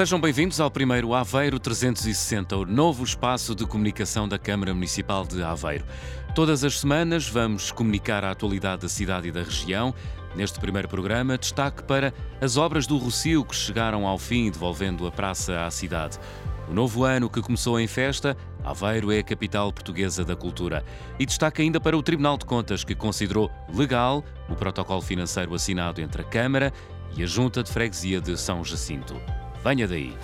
Sejam bem-vindos ao primeiro Aveiro 360, o novo espaço de comunicação da Câmara Municipal de Aveiro. Todas as semanas vamos comunicar a atualidade da cidade e da região. Neste primeiro programa, destaque para as obras do Rocio que chegaram ao fim, devolvendo a praça à cidade. O novo ano que começou em festa, Aveiro é a capital portuguesa da cultura. E destaque ainda para o Tribunal de Contas, que considerou legal o protocolo financeiro assinado entre a Câmara e a Junta de Freguesia de São Jacinto. Venha daí.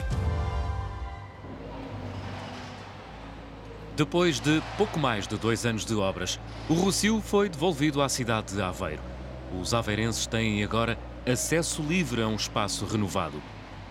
Depois de pouco mais de dois anos de obras, o Rocio foi devolvido à cidade de Aveiro. Os aveirenses têm agora acesso livre a um espaço renovado.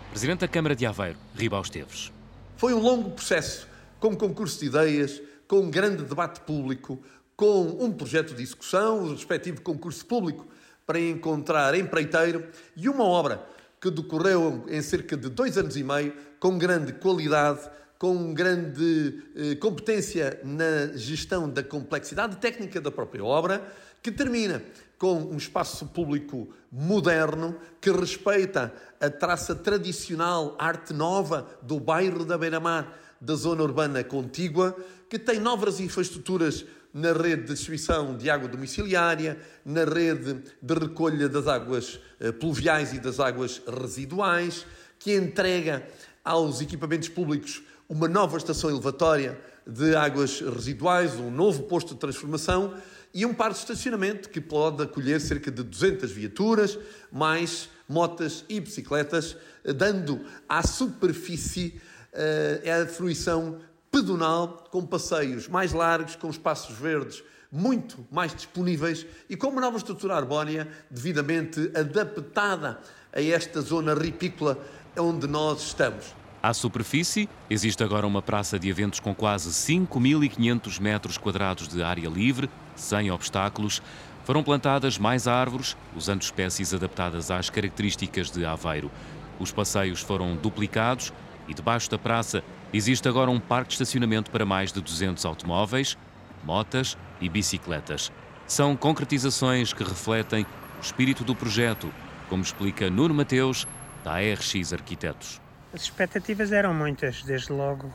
Presidente da Câmara de Aveiro, Ribal Esteves. Foi um longo processo, com concurso de ideias, com um grande debate público, com um projeto de execução, o respectivo concurso público para encontrar empreiteiro e uma obra que decorreu em cerca de dois anos e meio, com grande qualidade, com grande eh, competência na gestão da complexidade técnica da própria obra, que termina com um espaço público moderno que respeita a traça tradicional, arte nova do bairro da Beira-Mar, da zona urbana contígua, que tem novas infraestruturas na rede de distribuição de água domiciliária, na rede de recolha das águas eh, pluviais e das águas residuais, que entrega aos equipamentos públicos uma nova estação elevatória de águas residuais, um novo posto de transformação e um parque de estacionamento que pode acolher cerca de 200 viaturas, mais motas e bicicletas, eh, dando à superfície uh, a fruição pedonal, com passeios mais largos, com espaços verdes muito mais disponíveis e com uma nova estrutura arbórea devidamente adaptada a esta zona ripícola onde nós estamos. À superfície, existe agora uma praça de eventos com quase 5.500 metros quadrados de área livre, sem obstáculos. Foram plantadas mais árvores, usando espécies adaptadas às características de Aveiro. Os passeios foram duplicados e debaixo da praça existe agora um parque de estacionamento para mais de 200 automóveis, motas e bicicletas. São concretizações que refletem o espírito do projeto, como explica Nuno Mateus, da ARX Arquitetos. As expectativas eram muitas, desde logo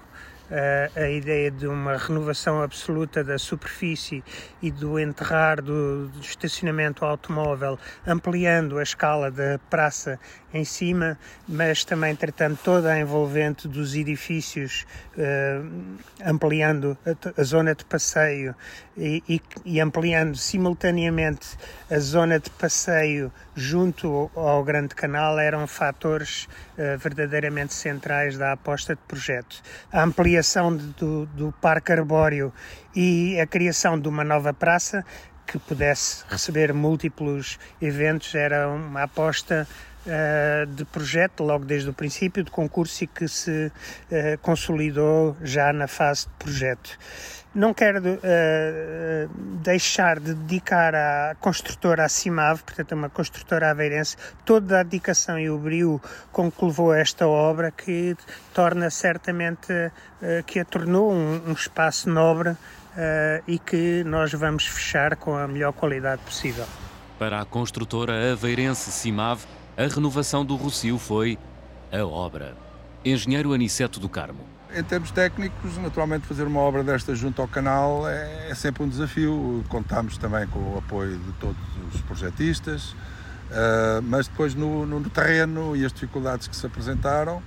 a ideia de uma renovação absoluta da superfície e do enterrar do, estacionamento automóvel, ampliando a escala da praça em cima, mas também tratando toda a envolvente dos edifícios, uh, ampliando a, zona de passeio e, e, e, ampliando simultaneamente a zona de passeio junto ao Grande Canal eram fatores uh, verdadeiramente centrais da aposta de projeto. A ampliação criação do, do Parque Arbóreo e a criação de uma nova praça que pudesse receber múltiplos eventos era uma aposta uh, de projeto logo desde o princípio de concurso e que se uh, consolidou já na fase de projeto. Não quero uh, deixar de dedicar à construtora Acimav, portanto, uma construtora aveirense, toda a dedicação e o brio com que levou esta obra, que torna certamente, que a tornou um, um espaço nobre uh, e que nós vamos fechar com a melhor qualidade possível. Para a construtora aveirense Cimav, a renovação do Rocio foi a obra. Engenheiro Aniceto do Carmo. Em termos técnicos, naturalmente, fazer uma obra desta junto ao canal é, é sempre um desafio. Contamos também com o apoio de todos os projetistas, uh, mas depois no, no, terreno e as dificuldades que se apresentaram,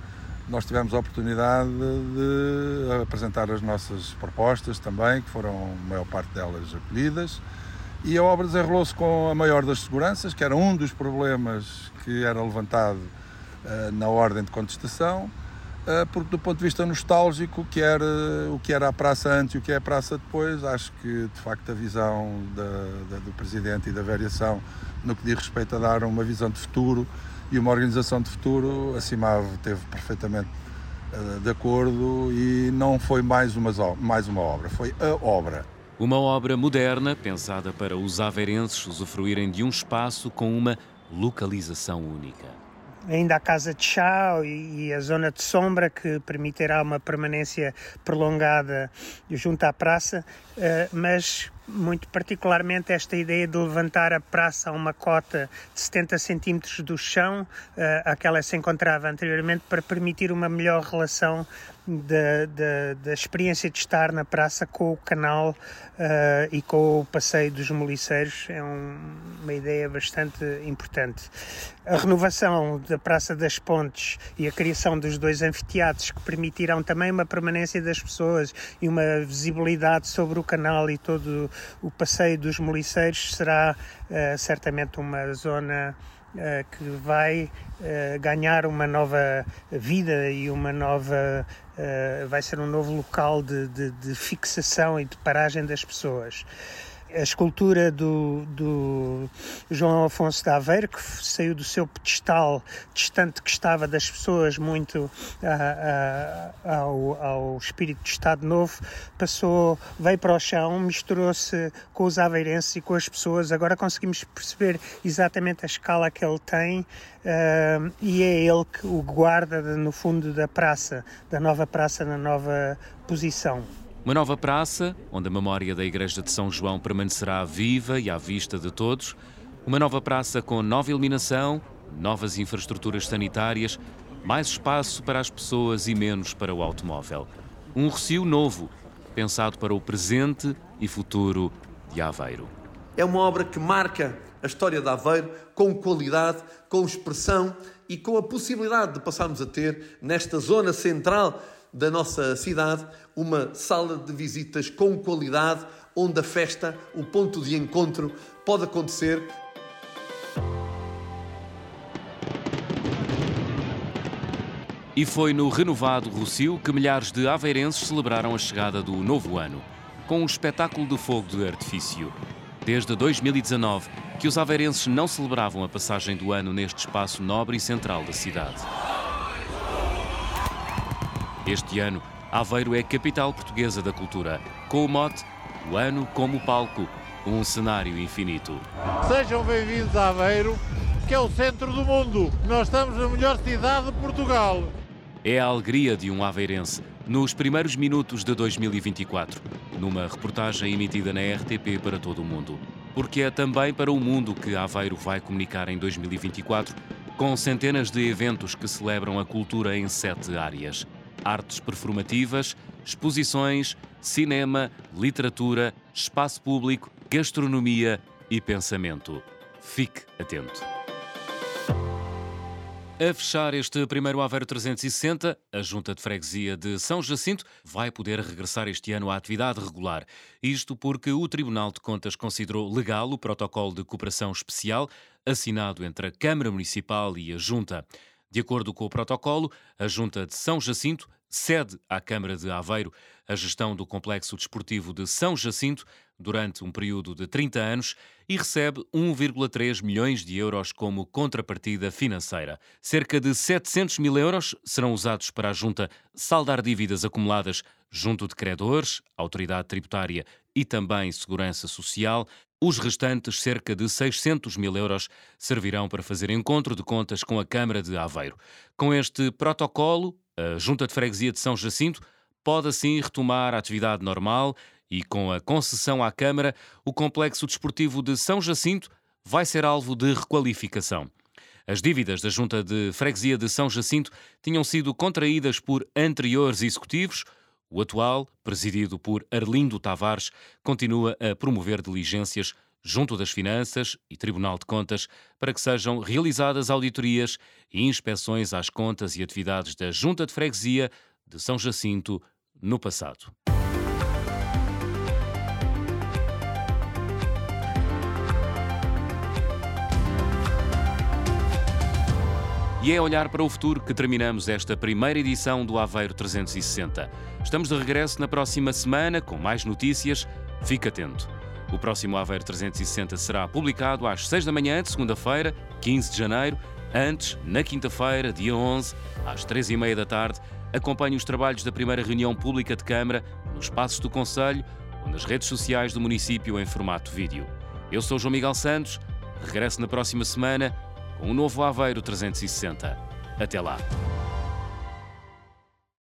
nós tivemos a oportunidade de apresentar as nossas propostas também, que foram a maior parte delas acolhidas, e a obra desenrolou-se com a maior das seguranças, que era um dos problemas que era levantado uh, na ordem de contestação eh, porque do ponto de vista nostálgico, o que era, o que era a praça antes e o que é a praça depois, acho que de facto a visão da, da, do Presidente e da variação no que diz respeito a dar uma visão de futuro e uma organização de futuro, a CIMAV perfeitamente uh, de acordo e não foi mais mais uma obra, foi a obra. Uma obra moderna pensada para os aveirenses usufruírem de um espaço com uma localização única. Ainda a casa de chá e a zona de sombra que permitirá uma permanência prolongada junto à praça, eh, mas muito particularmente esta ideia de levantar a praça a uma cota de 70 centímetros do chão, uh, àquela se encontrava anteriormente, para permitir uma melhor relação da, da, da, experiência de estar na praça com o canal uh, e com o passeio dos moliceiros é um, uma ideia bastante importante. A renovação da Praça das Pontes e a criação dos dois anfiteatros que permitirão também uma permanência das pessoas e uma visibilidade sobre o canal e todo o passeio dos moliceiros será uh, certamente uma zona uh, que vai uh, ganhar uma nova vida e uma nova vai ser um novo local de, de, de fixação e de paragem das pessoas a escultura do, do, João Afonso de Aveiro, que saiu do seu pedestal distante que estava das pessoas, muito a, a, ao, ao, espírito de Estado Novo, passou, veio para o chão, misturou-se com os aveirenses e com as pessoas. Agora conseguimos perceber exatamente a escala que ele tem uh, e é ele que o guarda no fundo da praça, da nova praça, na nova posição. Uma nova praça, onde a memória da Igreja de São João permanecerá viva e à vista de todos. Uma nova praça com nova iluminação, novas infraestruturas sanitárias, mais espaço para as pessoas e menos para o automóvel. Um recio novo, pensado para o presente e futuro de Aveiro. É uma obra que marca a história de Aveiro com qualidade, com expressão e com a possibilidade de passarmos a ter, nesta zona central da nossa cidade uma sala de visitas com qualidade, onde a festa, o ponto de encontro, pode acontecer. E foi no renovado Rocio que milhares de aveirenses celebraram a chegada do novo ano, com um espetáculo de fogo de artifício. Desde 2019 que os aveirenses não celebravam a passagem do ano neste espaço nobre e central da cidade. Este ano, Aveiro é capital portuguesa da cultura, com o mote O Ano como Palco, um cenário infinito. Sejam bem-vindos a Aveiro, que é o centro do mundo. Nós estamos na melhor cidade de Portugal. É a alegria de um aveirense nos primeiros minutos de 2024, numa reportagem emitida na RTP para todo o mundo. Porque é também para o mundo que Aveiro vai comunicar em 2024, com centenas de eventos que celebram a cultura em sete áreas artes performativas, exposições, cinema, literatura, espaço público, gastronomia e pensamento. Fique atento. A fechar este primeiro Aveiro 360, a Junta de Freguesia de São Jacinto vai poder regressar este ano à atividade regular. Isto porque o Tribunal de Contas considerou legal o protocolo de cooperação especial assinado entre a Câmara Municipal e a Junta. De acordo com o protocolo, a Junta de São Jacinto cede à Câmara de Aveiro a gestão do Complexo Desportivo de São Jacinto durante um período de 30 anos e recebe 1,3 milhões de euros como contrapartida financeira. Cerca de 700 mil euros serão usados para a Junta saldar dívidas acumuladas junto de credores, autoridade tributária e também segurança social, os restantes, cerca de 600 mil euros, servirão para fazer encontro de contas com a Câmara de Aveiro. Com este protocolo, a Junta de Freguesia de São Jacinto pode assim retomar a atividade normal e, com a concessão à Câmara, o Complexo Desportivo de São Jacinto vai ser alvo de requalificação. As dívidas da Junta de Freguesia de São Jacinto tinham sido contraídas por anteriores executivos o atual, presidido por Arlindo Tavares, continua a promover diligências junto das Finanças e Tribunal de Contas para que sejam realizadas auditorias e inspeções às contas e atividades da Junta de Freguesia de São Jacinto no passado. E é olhar para o futuro que terminamos esta primeira edição do Aveiro 360. Estamos de regresso na próxima semana com mais notícias. Fique atento. O próximo Aveiro 360 será publicado às 6 da manhã de segunda-feira, 15 de janeiro. Antes, na quinta-feira, dia 11, às 3 e meia da tarde, acompanhe os trabalhos da primeira reunião pública de Câmara nos Passos do Conselho ou nas redes sociais do município em formato vídeo. Eu sou João Miguel Santos, regresso na próxima semana com um novo Aveiro 360. Até lá!